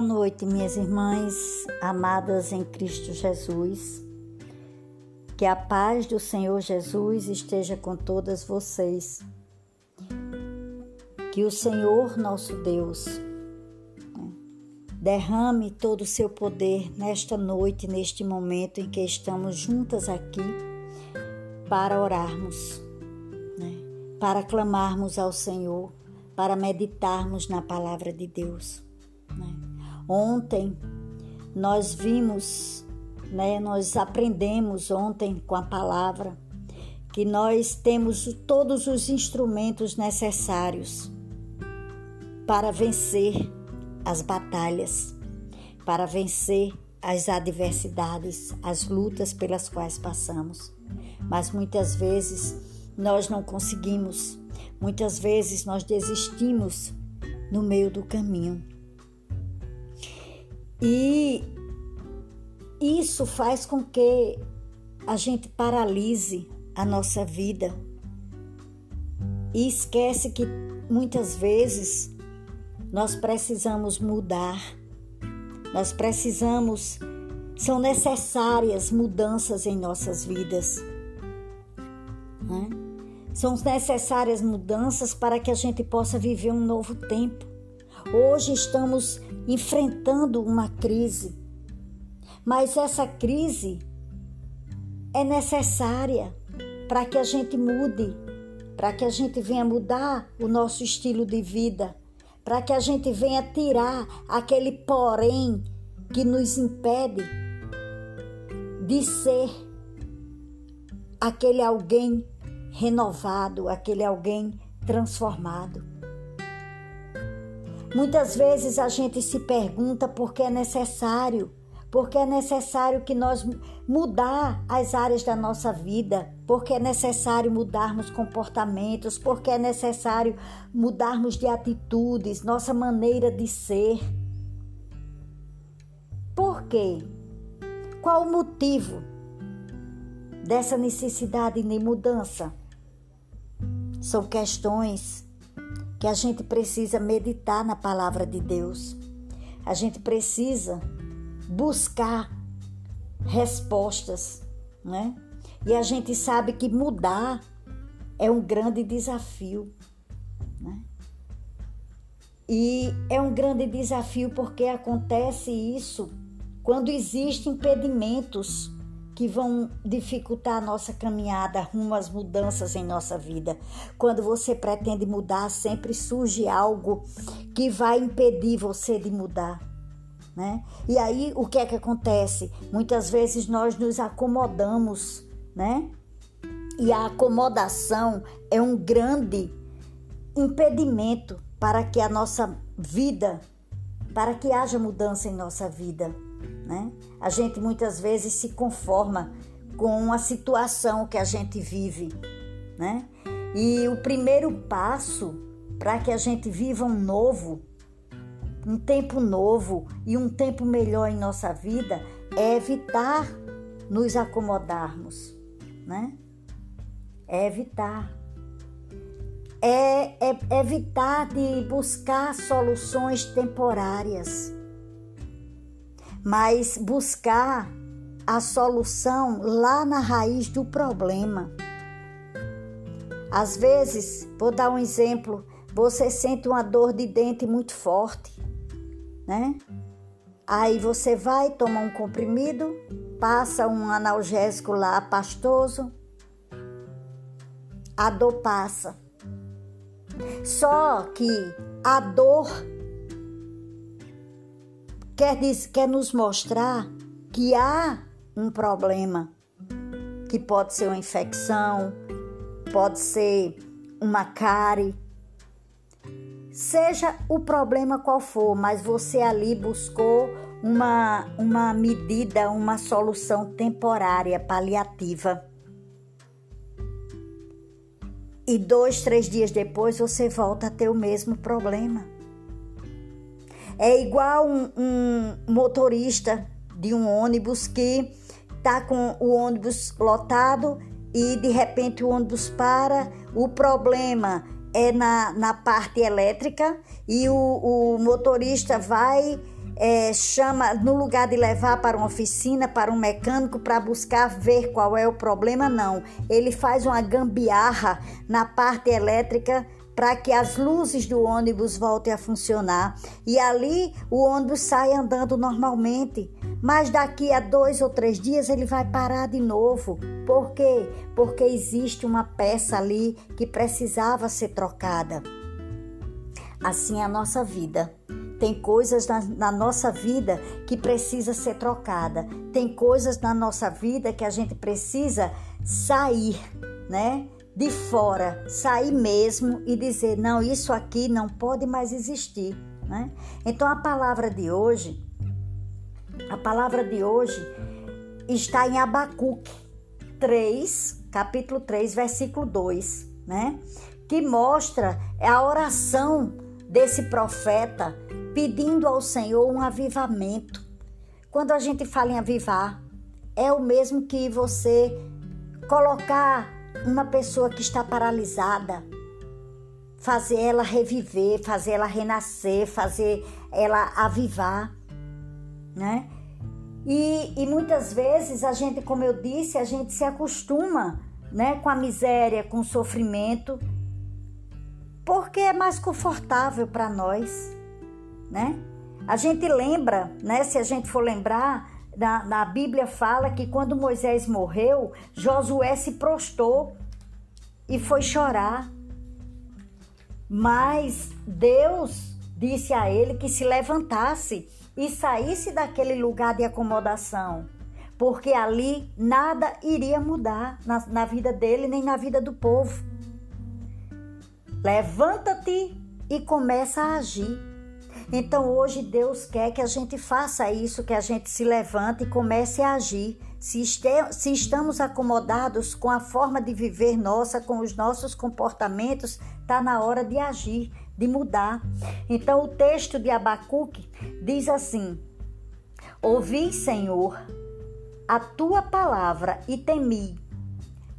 Boa noite, minhas irmãs amadas em Cristo Jesus. Que a paz do Senhor Jesus esteja com todas vocês. Que o Senhor, nosso Deus, derrame todo o seu poder nesta noite, neste momento em que estamos juntas aqui para orarmos, né? para clamarmos ao Senhor, para meditarmos na palavra de Deus. Ontem nós vimos, né, nós aprendemos ontem com a palavra que nós temos todos os instrumentos necessários para vencer as batalhas, para vencer as adversidades, as lutas pelas quais passamos. Mas muitas vezes nós não conseguimos, muitas vezes nós desistimos no meio do caminho. E isso faz com que a gente paralise a nossa vida e esquece que muitas vezes nós precisamos mudar, nós precisamos, são necessárias mudanças em nossas vidas. Né? São necessárias mudanças para que a gente possa viver um novo tempo. Hoje estamos enfrentando uma crise, mas essa crise é necessária para que a gente mude, para que a gente venha mudar o nosso estilo de vida, para que a gente venha tirar aquele porém que nos impede de ser aquele alguém renovado, aquele alguém transformado. Muitas vezes a gente se pergunta por que é necessário, porque é necessário que nós mudar as áreas da nossa vida, porque é necessário mudarmos comportamentos, porque é necessário mudarmos de atitudes, nossa maneira de ser. Por quê? Qual o motivo dessa necessidade de mudança? São questões que a gente precisa meditar na palavra de Deus. A gente precisa buscar respostas, né? E a gente sabe que mudar é um grande desafio, né? E é um grande desafio porque acontece isso quando existem impedimentos que vão dificultar a nossa caminhada rumo às mudanças em nossa vida. Quando você pretende mudar, sempre surge algo que vai impedir você de mudar. Né? E aí o que é que acontece? Muitas vezes nós nos acomodamos, né? E a acomodação é um grande impedimento para que a nossa vida, para que haja mudança em nossa vida. Né? A gente muitas vezes se conforma com a situação que a gente vive. Né? E o primeiro passo para que a gente viva um novo, um tempo novo e um tempo melhor em nossa vida é evitar nos acomodarmos, né? É evitar. É, é evitar de buscar soluções temporárias mas buscar a solução lá na raiz do problema. Às vezes, vou dar um exemplo, você sente uma dor de dente muito forte, né? Aí você vai, toma um comprimido, passa um analgésico lá pastoso, a dor passa. Só que a dor quer, diz, quer nos mostrar que há um problema, que pode ser uma infecção, pode ser uma cárie, seja o problema qual for, mas você ali buscou uma, uma medida, uma solução temporária, paliativa. E dois, três dias depois você volta a ter o mesmo problema. É igual um, um motorista de um ônibus que está com o ônibus lotado e de repente o ônibus para. O problema é na, na parte elétrica e o, o motorista vai é, chama, no lugar de levar para uma oficina, para um mecânico, para buscar ver qual é o problema, não. Ele faz uma gambiarra na parte elétrica para que as luzes do ônibus voltem a funcionar e ali o ônibus sai andando normalmente. Mas daqui a dois ou três dias ele vai parar de novo. Por quê? Porque existe uma peça ali que precisava ser trocada. Assim é a nossa vida. Tem coisas na, na, nossa vida que precisa ser trocada. Tem coisas na nossa vida que a gente precisa sair, né? De fora, sair mesmo e dizer: não, isso aqui não pode mais existir, né? Então a palavra de hoje, a palavra de hoje está em Abacuque 3, capítulo 3, versículo 2, né? Que mostra a oração desse profeta pedindo ao Senhor um avivamento. Quando a gente fala em avivar, é o mesmo que você colocar uma pessoa que está paralisada, fazer ela reviver, fazer ela renascer, fazer ela avivar, né? E, e muitas vezes a gente, como eu disse, a gente se acostuma, né, com a miséria, com o sofrimento porque é mais confortável para nós, né? A gente lembra, né? Se a gente for lembrar, na, na Bíblia fala que quando Moisés morreu, Josué se prostou e foi chorar. Mas Deus disse a ele que se levantasse e saísse daquele lugar de acomodação, porque ali nada iria mudar na, na vida dele nem na vida do povo. Levanta-te e começa a agir. Então hoje Deus quer que a gente faça isso, que a gente se levante e comece a agir. Se, este, se estamos acomodados com a forma de viver nossa, com os nossos comportamentos, está na hora de agir, de mudar. Então o texto de Abacuque diz assim: Ouvi, Senhor, a tua palavra e temi.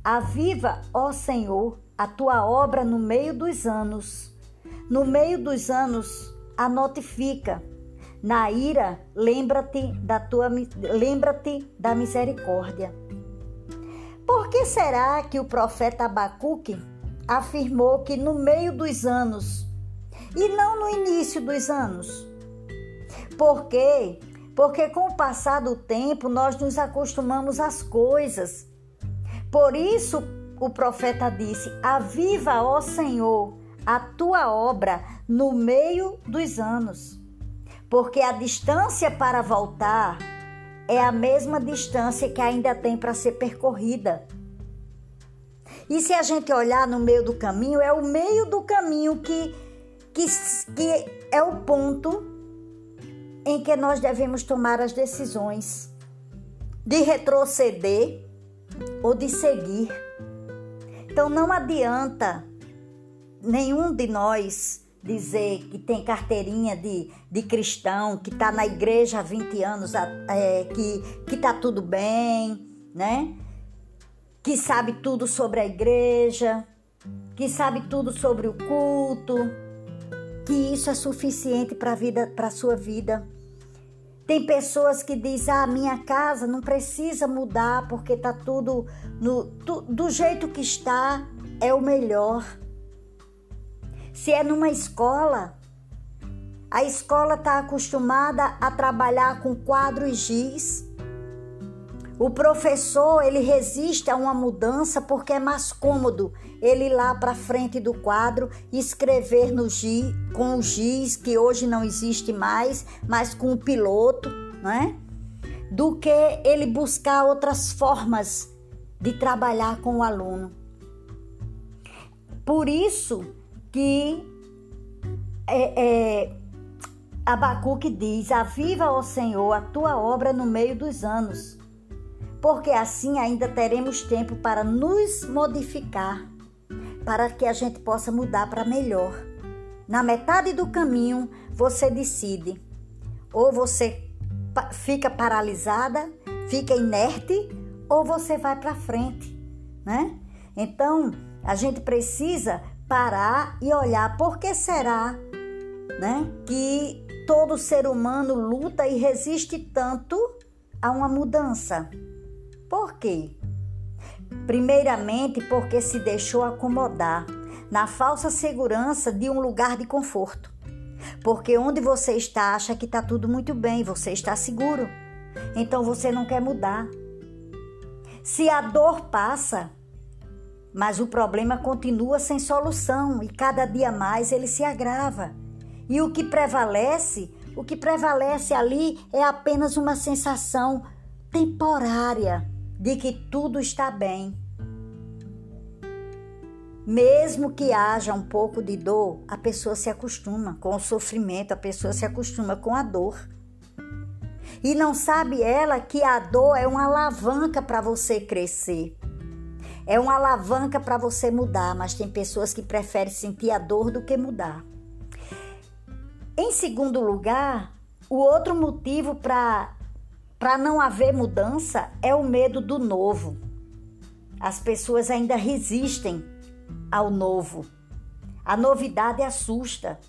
Aviva, ó Senhor, a tua obra no meio dos anos. No meio dos anos, a notifica. Na ira, lembra-te da tua lembra-te da misericórdia. Por que será que o profeta Abacuque afirmou que no meio dos anos e não no início dos anos? Por quê? Porque com o passar do tempo nós nos acostumamos às coisas. Por isso, o profeta disse: Aviva, ó Senhor, a tua obra no meio dos anos, porque a distância para voltar é a mesma distância que ainda tem para ser percorrida. E se a gente olhar no meio do caminho, é o meio do caminho que, que, que é o ponto em que nós devemos tomar as decisões de retroceder ou de seguir. Então não adianta nenhum de nós dizer que tem carteirinha de, de cristão, que está na igreja há 20 anos, é, que, que tá tudo bem, né? Que sabe tudo sobre a igreja, que sabe tudo sobre o culto, que isso é suficiente para vida, para sua vida. Tem pessoas que dizem: "Ah, minha casa não precisa mudar porque tá tudo no tu, do jeito que está, é o melhor". Se é numa escola, a escola está acostumada a trabalhar com quadro e giz. O professor ele resiste a uma mudança porque é mais cômodo ele ir lá para frente do quadro escrever no giz, com o giz que hoje não existe mais, mas com o piloto, né? Do que ele buscar outras formas de trabalhar com o aluno. Por isso que é, é, Abacuque diz: Aviva, ó Senhor, a tua obra no meio dos anos, porque assim ainda teremos tempo para nos modificar para que a gente possa mudar para melhor. Na metade do caminho, você decide. Ou você fica paralisada, fica inerte, ou você vai para frente, né? Então, a gente precisa parar e olhar por que será, né, que todo ser humano luta e resiste tanto a uma mudança? Por quê? Primeiramente, porque se deixou acomodar na falsa segurança de um lugar de conforto. Porque onde você está acha que está tudo muito bem, você está seguro. Então você não quer mudar. Se a dor passa, mas o problema continua sem solução e cada dia mais ele se agrava. E o que prevalece, o que prevalece ali é apenas uma sensação temporária de que tudo está bem. Mesmo que haja um pouco de dor, a pessoa se acostuma com o sofrimento, a pessoa se acostuma com a dor. E não sabe ela que a dor é uma alavanca para você crescer. É uma alavanca para você mudar, mas tem pessoas que preferem sentir a dor do que mudar. Em segundo lugar, o outro motivo para não haver mudança é o medo do novo. As pessoas ainda resistem ao novo. A novidade assusta.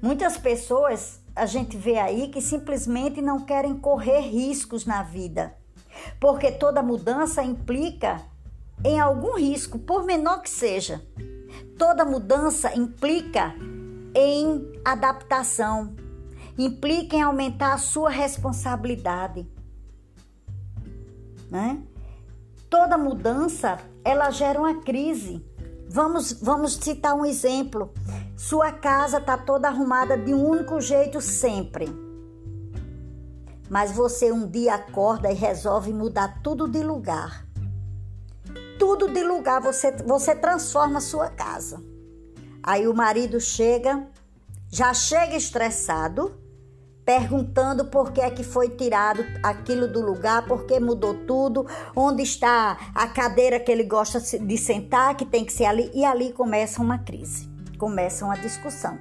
Muitas pessoas a gente vê aí que simplesmente não querem correr riscos na vida, porque toda mudança implica em algum risco, por menor que seja. Toda mudança implica em adaptação, implica em aumentar a sua responsabilidade. Né? Toda mudança, ela gera uma crise. Vamos, vamos citar um exemplo. Sua casa está toda arrumada de um único jeito sempre. Mas você um dia acorda e resolve mudar tudo de lugar. Tudo de lugar, você, você transforma a sua casa. Aí o marido chega, já chega estressado, perguntando por que é que foi tirado aquilo do lugar, por que mudou tudo, onde está a cadeira que ele gosta de sentar, que tem que ser ali, e ali começa uma crise, começa uma discussão.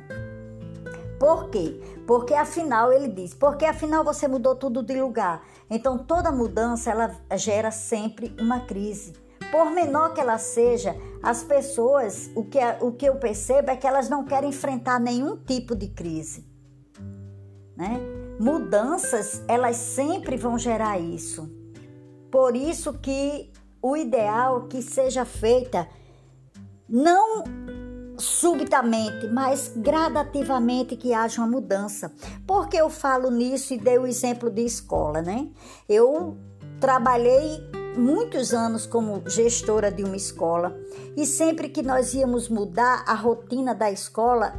Por quê? Porque afinal ele diz, porque afinal você mudou tudo de lugar. Então toda mudança ela gera sempre uma crise. Por menor que ela seja, as pessoas, o que, o que eu percebo é que elas não querem enfrentar nenhum tipo de crise né? Mudanças, elas sempre vão gerar isso. Por isso que o ideal que seja feita não subitamente, mas gradativamente que haja uma mudança. Porque eu falo nisso e dei o exemplo de escola, né? Eu trabalhei muitos anos como gestora de uma escola e sempre que nós íamos mudar a rotina da escola,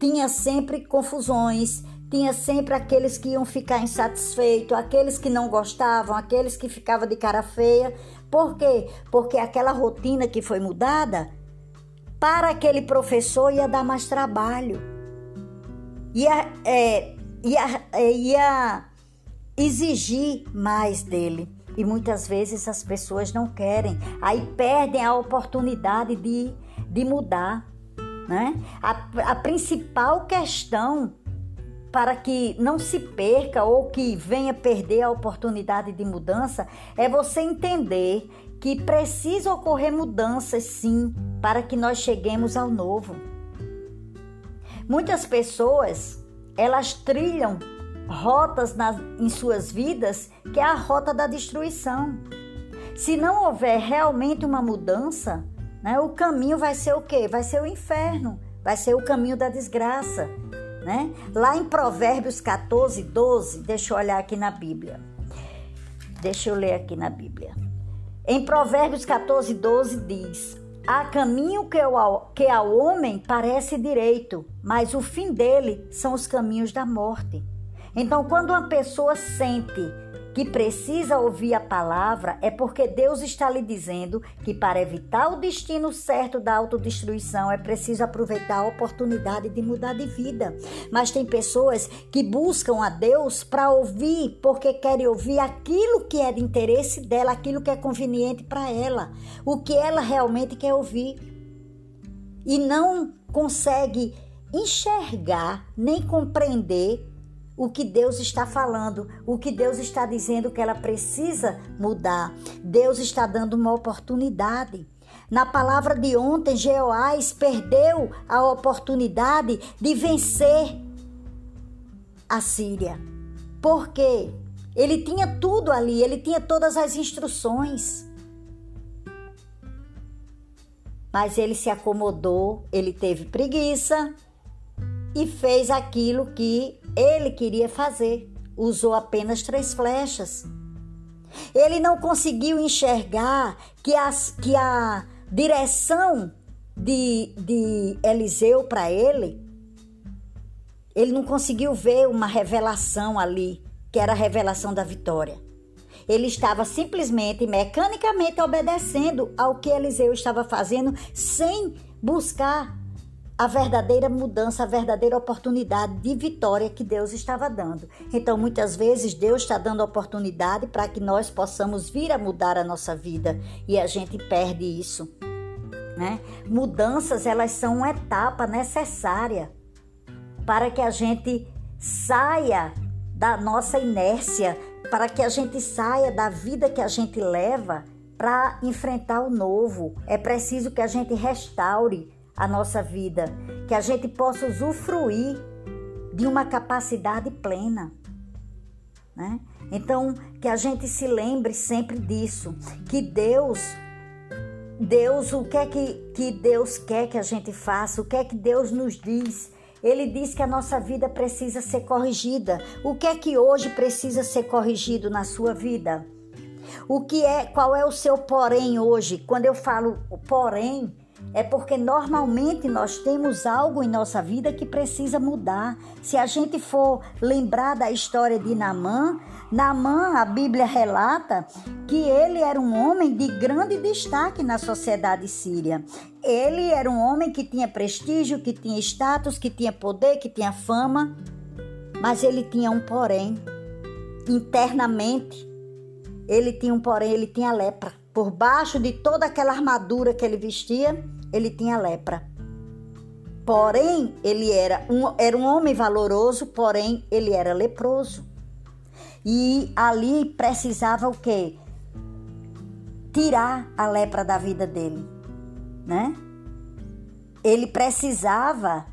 tinha sempre confusões, tinha sempre aqueles que iam ficar insatisfeitos, aqueles que não gostavam, aqueles que ficavam de cara feia. Por quê? Porque aquela rotina que foi mudada, para aquele professor ia dar mais trabalho. Ia, é, ia, é, ia exigir mais dele. E muitas vezes as pessoas não querem, aí perdem a oportunidade de, de mudar. Né? A, a principal questão para que não se perca ou que venha perder a oportunidade de mudança, é você entender que precisa ocorrer mudanças sim, para que nós cheguemos ao novo. Muitas pessoas, elas trilham rotas na, em suas vidas que é a rota da destruição. Se não houver realmente uma mudança, né, o caminho vai ser o quê? Vai ser o inferno, vai ser o caminho da desgraça né? Lá em Provérbios 14, 12, deixa eu olhar aqui na Bíblia. Deixa eu ler aqui na Bíblia. Em Provérbios 14, 12 diz: Há caminho que ao, que ao homem parece direito, mas o fim dele são os caminhos da morte. Então, quando uma pessoa sente que precisa ouvir a palavra é porque Deus está lhe dizendo que para evitar o destino certo da autodestruição é preciso aproveitar a oportunidade de mudar de vida. Mas tem pessoas que buscam a Deus para ouvir porque querem ouvir aquilo que é de interesse dela, aquilo que é conveniente para ela, o que ela realmente quer ouvir. E não consegue enxergar nem compreender o que Deus está falando, o que Deus está dizendo que ela precisa mudar. Deus está dando uma oportunidade. Na palavra de ontem, Jeoás perdeu a oportunidade de vencer a Síria. Por quê? Ele tinha tudo ali, ele tinha todas as instruções. Mas ele se acomodou, ele teve preguiça e fez aquilo que ele queria fazer. Usou apenas três flechas. Ele não conseguiu enxergar que, as, que a direção de, de Eliseu para ele, ele não conseguiu ver uma revelação ali, que era a revelação da vitória. Ele estava simplesmente, mecanicamente obedecendo ao que Eliseu estava fazendo, sem buscar a verdadeira mudança, a verdadeira oportunidade de vitória que Deus estava dando. Então, muitas vezes, Deus está dando oportunidade para que nós possamos vir a mudar a nossa vida e a gente perde isso. Né? Mudanças, elas são uma etapa necessária para que a gente saia da nossa inércia, para que a gente saia da vida que a gente leva para enfrentar o novo. É preciso que a gente restaure a nossa vida, que a gente possa usufruir de uma capacidade plena. Né? Então, que a gente se lembre sempre disso, que Deus, Deus, o que é que, que Deus quer que a gente faça, o que é que Deus nos diz ele diz que a nossa vida precisa ser corrigida. O que é que hoje precisa ser corrigido na sua vida? O que é, qual é o seu porém hoje? Quando eu falo porém, é porque normalmente nós temos algo em nossa vida que precisa mudar. Se a gente for lembrar da história de Namã, Namã, a Bíblia relata que ele era um homem de grande destaque na sociedade síria. Ele era um homem que tinha prestígio, que tinha status, que tinha poder, que tinha fama, mas ele tinha um porém. Internamente, ele tinha um porém, ele tinha lepra. Por baixo de toda aquela armadura que ele vestia, ele tinha lepra. Porém, ele era um, era um homem valoroso, porém, ele era leproso. E ali precisava o quê? Tirar a lepra da vida dele, né? Ele precisava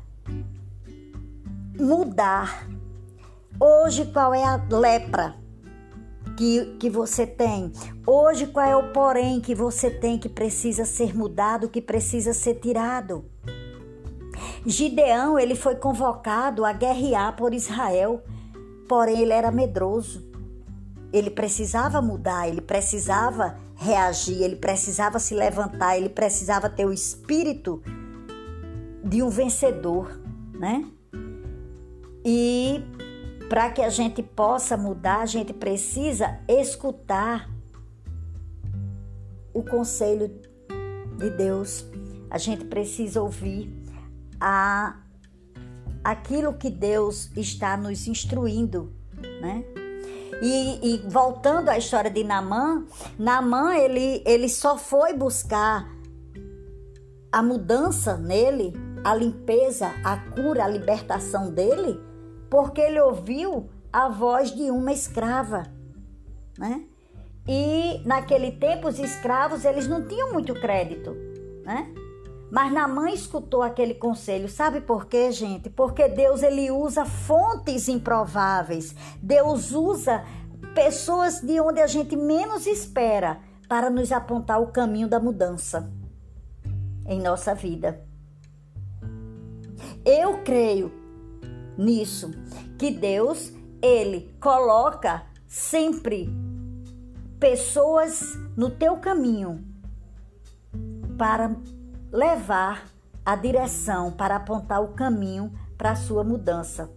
mudar. Hoje, qual é a lepra que, que você tem? Hoje, qual é o porém que você tem que precisa ser mudado, que precisa ser tirado? Gideão, ele foi convocado a guerrear por Israel porém ele era medroso. Ele precisava mudar, ele precisava reagir, ele precisava se levantar, ele precisava ter o espírito de um vencedor, né? E para que a gente possa mudar, a gente precisa escutar o conselho de Deus. A gente precisa ouvir a aquilo que Deus está nos instruindo, né? E, e, voltando à história de Namã, Namã ele, ele só foi buscar a mudança nele, a limpeza, a cura, a libertação dele, porque ele ouviu a voz de uma escrava, né? E naquele tempo os escravos eles não tinham muito crédito, né? Mas Namã escutou aquele conselho. Sabe por quê, gente? Porque Deus ele usa fontes improváveis. Deus usa pessoas de onde a gente menos espera para nos apontar o caminho da mudança em nossa vida. Eu creio nisso, que Deus, ele coloca sempre pessoas no teu caminho para levar a direção para apontar o caminho para a sua mudança.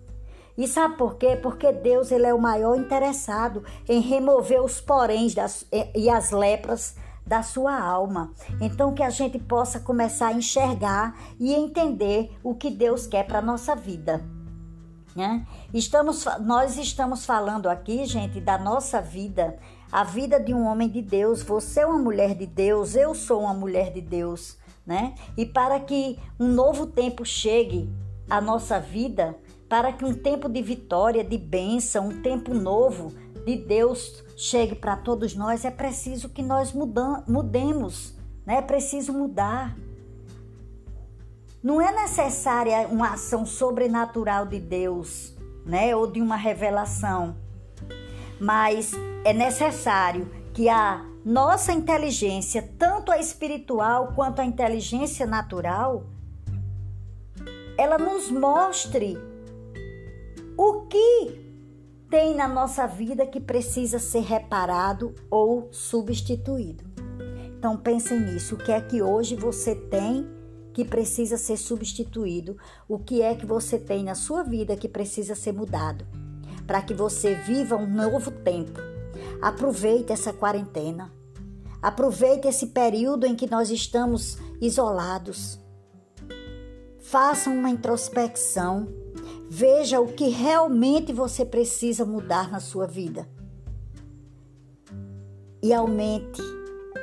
E sabe por quê? Porque Deus ele é o maior interessado em remover os poréns das, e as lepras da sua alma. Então que a gente possa começar a enxergar e entender o que Deus quer para nossa vida. Né? Estamos, nós estamos falando aqui, gente, da nossa vida, a vida de um homem de Deus. Você é uma mulher de Deus, eu sou uma mulher de Deus né? E para que um novo tempo chegue à nossa vida, para que um tempo de vitória, de bênção, um tempo novo de Deus chegue para todos nós, é preciso que nós mudam, mudemos, né? É preciso mudar. Não é necessária uma ação sobrenatural de Deus, né, ou de uma revelação. Mas é necessário que a nossa inteligência, tanto a espiritual quanto a inteligência natural, ela nos mostre o que tem na nossa vida que precisa ser reparado ou substituído. Então pensem nisso, o que é que hoje você tem que precisa ser substituído? O que é que você tem na sua vida que precisa ser mudado? Para que você viva um novo tempo. Aproveite essa quarentena. Aproveite esse período em que nós estamos isolados. Faça uma introspecção Veja o que realmente você precisa mudar na sua vida. E aumente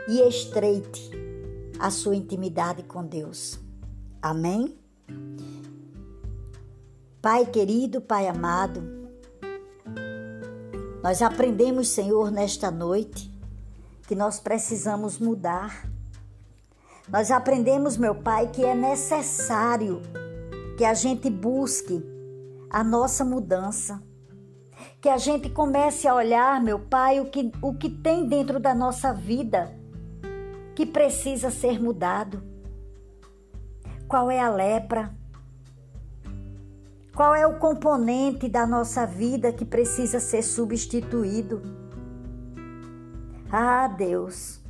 e estreite a sua intimidade com Deus. Amém? Pai querido, Pai amado, nós aprendemos, Senhor, nesta noite, que nós precisamos mudar. Nós aprendemos, meu Pai, que é necessário que a gente busque a nossa mudança. Que a gente comece a olhar, meu Pai, o que, o que tem dentro da nossa vida que precisa ser mudado. Qual é a lepra? Qual é o componente da nossa vida que precisa ser substituído? Ah, Deus,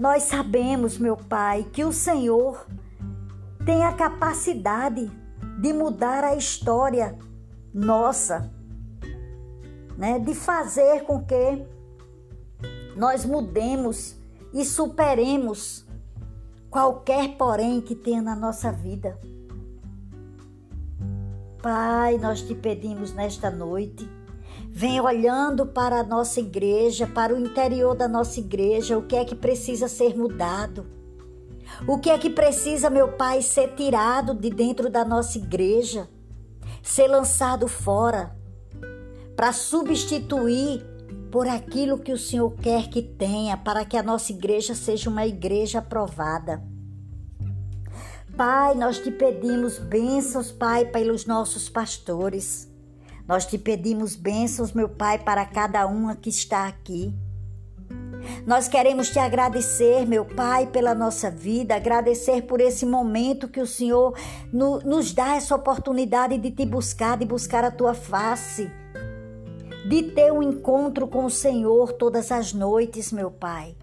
nós sabemos, meu Pai, que o Senhor tem a capacidade de mudar a história nossa, né? De fazer com que nós mudemos e superemos qualquer porém que tenha na nossa vida. Pai, nós te pedimos nesta noite, vem olhando para a nossa igreja, para o interior da nossa igreja, o que é que precisa ser mudado o que é que precisa, meu Pai, ser tirado de dentro da nossa igreja, ser lançado fora, para substituir por aquilo que o Senhor quer que tenha, para que a nossa igreja seja uma igreja aprovada. Pai, nós te pedimos bênçãos, Pai, pelos nossos pastores. Nós te pedimos bênçãos, meu Pai, para cada uma que está aqui. Nós queremos te agradecer, meu Pai, pela nossa vida, agradecer por esse momento que o Senhor no, nos dá essa oportunidade de te buscar, de buscar a tua face, de ter um encontro com o Senhor todas as noites, meu Pai.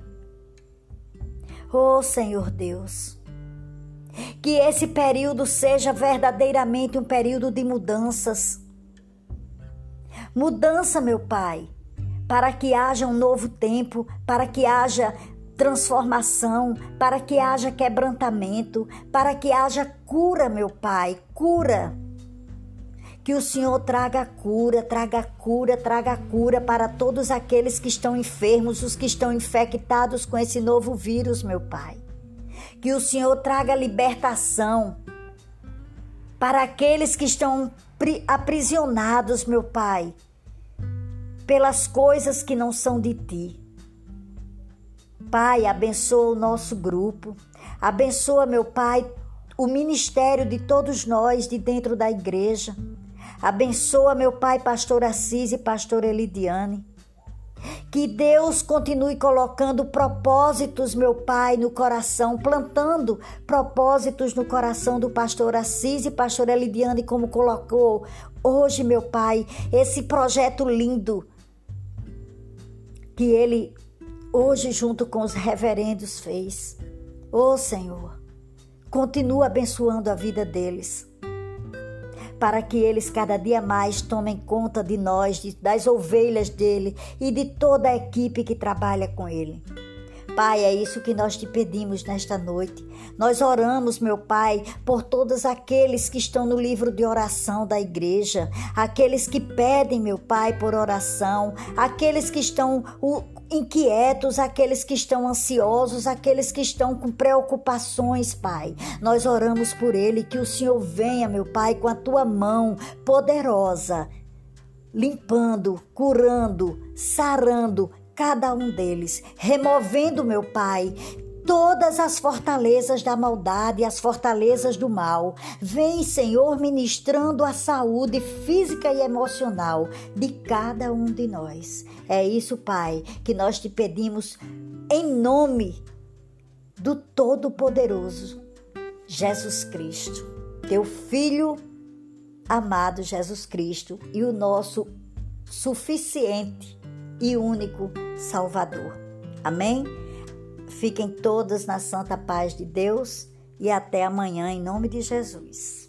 Oh, Senhor Deus, que esse período seja verdadeiramente um período de mudanças. Mudança, meu Pai para que haja um novo tempo, para que haja transformação, para que haja quebrantamento, para que haja cura, meu Pai, cura. Que o Senhor traga cura, traga cura, traga cura para todos aqueles que estão enfermos, os que estão infectados com esse novo vírus, meu Pai. Que o Senhor traga libertação para aqueles que estão aprisionados, meu Pai pelas coisas que não são de ti. Pai, abençoa o nosso grupo, abençoa, meu Pai, o ministério de todos nós de dentro da igreja. Abençoa, meu Pai, pastor Assis e pastor Elidiane. Que Deus continue colocando propósitos, meu Pai, no coração, plantando propósitos no coração do pastor Assis e pastor Elidiane, como colocou hoje, meu Pai, esse projeto lindo que ele hoje, junto com os reverendos, fez. Ô oh, Senhor, continua abençoando a vida deles, para que eles cada dia mais tomem conta de nós, de, das ovelhas dele e de toda a equipe que trabalha com ele. Pai, é isso que nós te pedimos nesta noite. Nós oramos, meu Pai, por todos aqueles que estão no livro de oração da igreja, aqueles que pedem, meu Pai, por oração, aqueles que estão inquietos, aqueles que estão ansiosos, aqueles que estão com preocupações, Pai. Nós oramos por ele, que o Senhor venha, meu Pai, com a tua mão poderosa, limpando, curando, sarando cada um deles, removendo, meu Pai, todas as fortalezas da maldade e as fortalezas do mal. Vem, Senhor, ministrando a saúde física e emocional de cada um de nós. É isso, Pai, que nós te pedimos em nome do Todo-Poderoso, Jesus Cristo, teu Filho amado Jesus Cristo e o nosso suficiente e único Salvador. Amém? Fiquem todas na santa paz de Deus e até amanhã, em nome de Jesus.